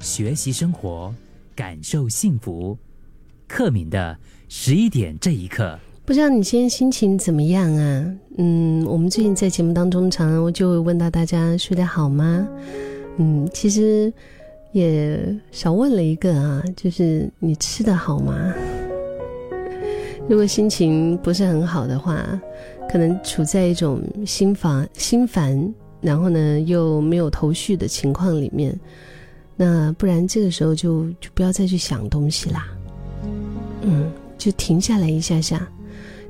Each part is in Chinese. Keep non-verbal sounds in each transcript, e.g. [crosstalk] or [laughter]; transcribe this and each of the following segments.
学习生活，感受幸福。克敏的十一点这一刻，不知道你今天心情怎么样啊？嗯，我们最近在节目当中，常常就会问到大家睡得好吗？嗯，其实也少问了一个啊，就是你吃得好吗？如果心情不是很好的话，可能处在一种心烦、心烦，然后呢又没有头绪的情况里面，那不然这个时候就就不要再去想东西啦，嗯，就停下来一下下，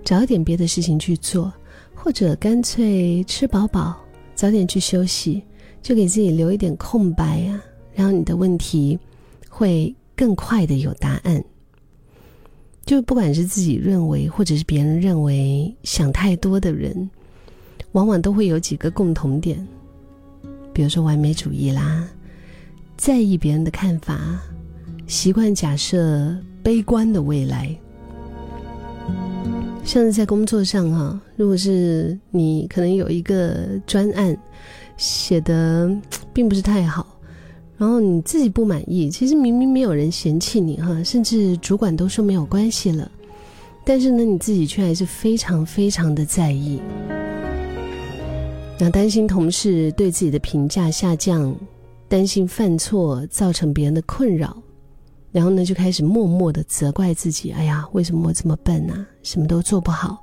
找一点别的事情去做，或者干脆吃饱饱，早点去休息，就给自己留一点空白啊，让你的问题会更快的有答案。就不管是自己认为，或者是别人认为，想太多的人，往往都会有几个共同点，比如说完美主义啦，在意别人的看法，习惯假设悲观的未来。像是在工作上哈，如果是你可能有一个专案写的 [tsk] 并不是太好。然后你自己不满意，其实明明没有人嫌弃你哈，甚至主管都说没有关系了，但是呢，你自己却还是非常非常的在意。那担心同事对自己的评价下降，担心犯错造成别人的困扰，然后呢，就开始默默的责怪自己：哎呀，为什么我这么笨啊？什么都做不好，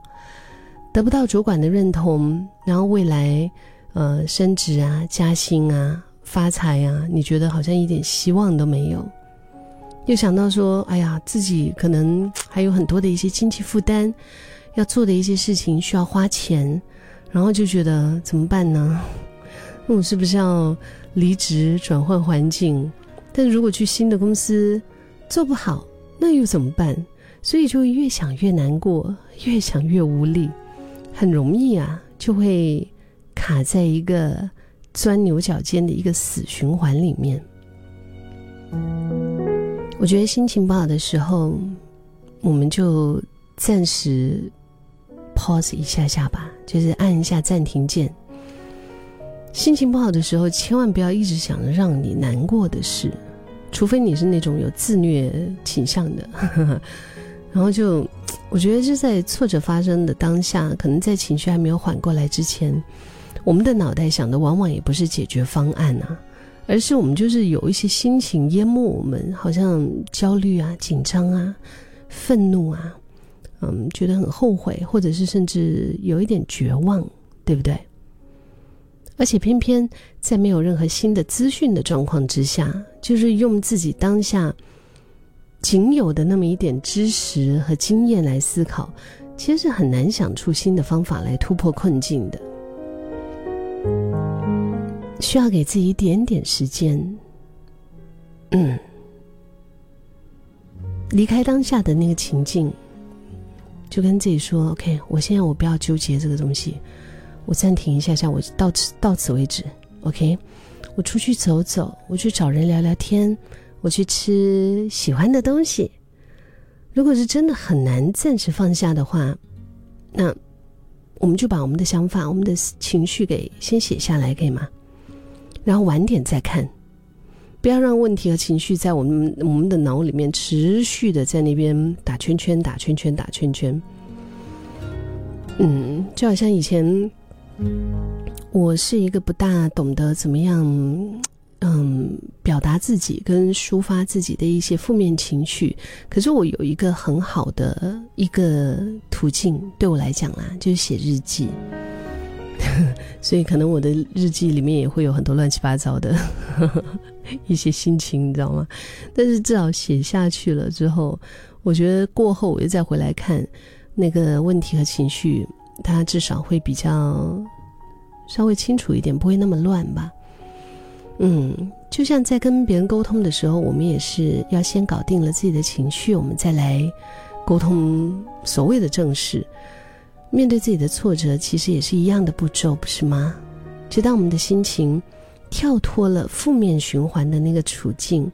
得不到主管的认同，然后未来呃升职啊、加薪啊。发财啊？你觉得好像一点希望都没有，又想到说，哎呀，自己可能还有很多的一些经济负担，要做的一些事情需要花钱，然后就觉得怎么办呢？那我是不是要离职转换环境？但如果去新的公司做不好，那又怎么办？所以就越想越难过，越想越无力，很容易啊，就会卡在一个。钻牛角尖的一个死循环里面，我觉得心情不好的时候，我们就暂时 pause 一下下吧，就是按一下暂停键。心情不好的时候，千万不要一直想着让你难过的事，除非你是那种有自虐倾向的。[laughs] 然后就，我觉得就在挫折发生的当下，可能在情绪还没有缓过来之前。我们的脑袋想的往往也不是解决方案啊，而是我们就是有一些心情淹没我们，好像焦虑啊、紧张啊、愤怒啊，嗯，觉得很后悔，或者是甚至有一点绝望，对不对？而且偏偏在没有任何新的资讯的状况之下，就是用自己当下仅有的那么一点知识和经验来思考，其实是很难想出新的方法来突破困境的。需要给自己一点点时间，嗯，离开当下的那个情境，就跟自己说：“OK，我现在我不要纠结这个东西，我暂停一下下，我到此到此为止。OK，我出去走走，我去找人聊聊天，我去吃喜欢的东西。如果是真的很难暂时放下的话，那我们就把我们的想法、我们的情绪给先写下来，可以吗？”然后晚点再看，不要让问题和情绪在我们我们的脑里面持续的在那边打圈圈、打圈圈、打圈圈。嗯，就好像以前，我是一个不大懂得怎么样，嗯，表达自己跟抒发自己的一些负面情绪。可是我有一个很好的一个途径，对我来讲啦，就是写日记。[laughs] 所以，可能我的日记里面也会有很多乱七八糟的 [laughs] 一些心情，你知道吗？但是至少写下去了之后，我觉得过后我又再回来看那个问题和情绪，它至少会比较稍微清楚一点，不会那么乱吧。嗯，就像在跟别人沟通的时候，我们也是要先搞定了自己的情绪，我们再来沟通所谓的正事。面对自己的挫折，其实也是一样的步骤，不是吗？直到我们的心情跳脱了负面循环的那个处境，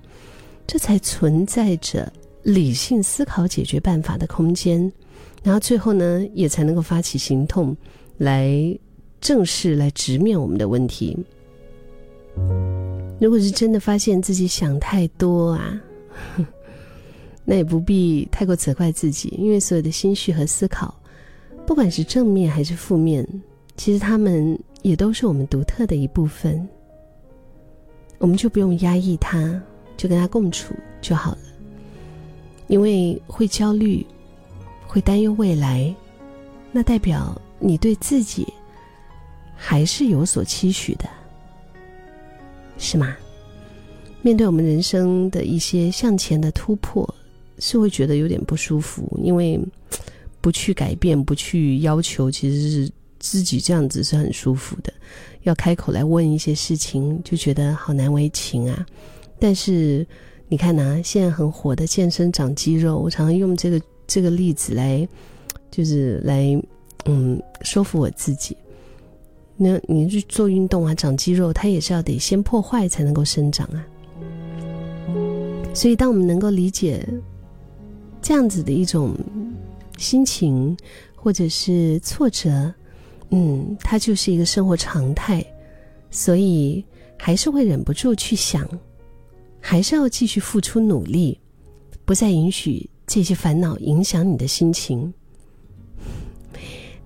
这才存在着理性思考解决办法的空间。然后最后呢，也才能够发起行动，来正视、来直面我们的问题。如果是真的发现自己想太多啊，[laughs] 那也不必太过责怪自己，因为所有的心绪和思考，不管是正面还是负面，其实他们也都是我们独特的一部分。我们就不用压抑它，就跟它共处就好了。因为会焦虑，会担忧未来，那代表你对自己还是有所期许的，是吗？面对我们人生的一些向前的突破，是会觉得有点不舒服，因为不去改变、不去要求，其实是自己这样子是很舒服的。要开口来问一些事情，就觉得好难为情啊。但是你看呐，现在很火的健身长肌肉，我常常用这个这个例子来，就是来嗯说服我自己。那你去做运动啊，长肌肉，它也是要得先破坏才能够生长啊。所以，当我们能够理解这样子的一种心情，或者是挫折，嗯，它就是一个生活常态，所以还是会忍不住去想，还是要继续付出努力，不再允许这些烦恼影响你的心情。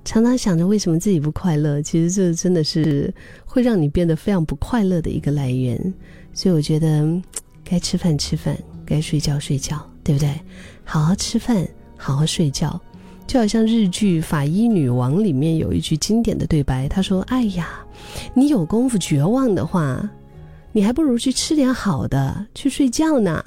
常常想着为什么自己不快乐，其实这真的是会让你变得非常不快乐的一个来源。所以我觉得。该吃饭吃饭，该睡觉睡觉，对不对？好好吃饭，好好睡觉，就好像日剧《法医女王》里面有一句经典的对白，她说：“哎呀，你有功夫绝望的话，你还不如去吃点好的，去睡觉呢。”